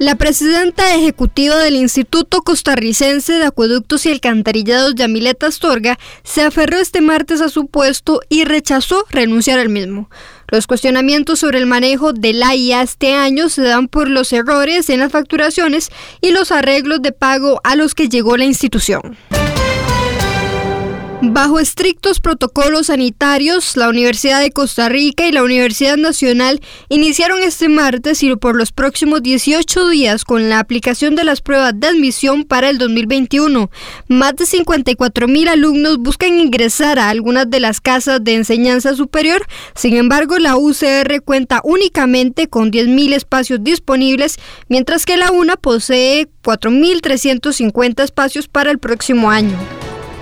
La presidenta ejecutiva del Instituto Costarricense de Acueductos y Alcantarillados, Yamileta Astorga, se aferró este martes a su puesto y rechazó renunciar al mismo. Los cuestionamientos sobre el manejo de la IA este año se dan por los errores en las facturaciones y los arreglos de pago a los que llegó la institución. Bajo estrictos protocolos sanitarios, la Universidad de Costa Rica y la Universidad Nacional iniciaron este martes y por los próximos 18 días con la aplicación de las pruebas de admisión para el 2021. Más de 54 mil alumnos buscan ingresar a algunas de las casas de enseñanza superior. Sin embargo, la UCR cuenta únicamente con 10 mil espacios disponibles, mientras que la UNA posee 4.350 espacios para el próximo año.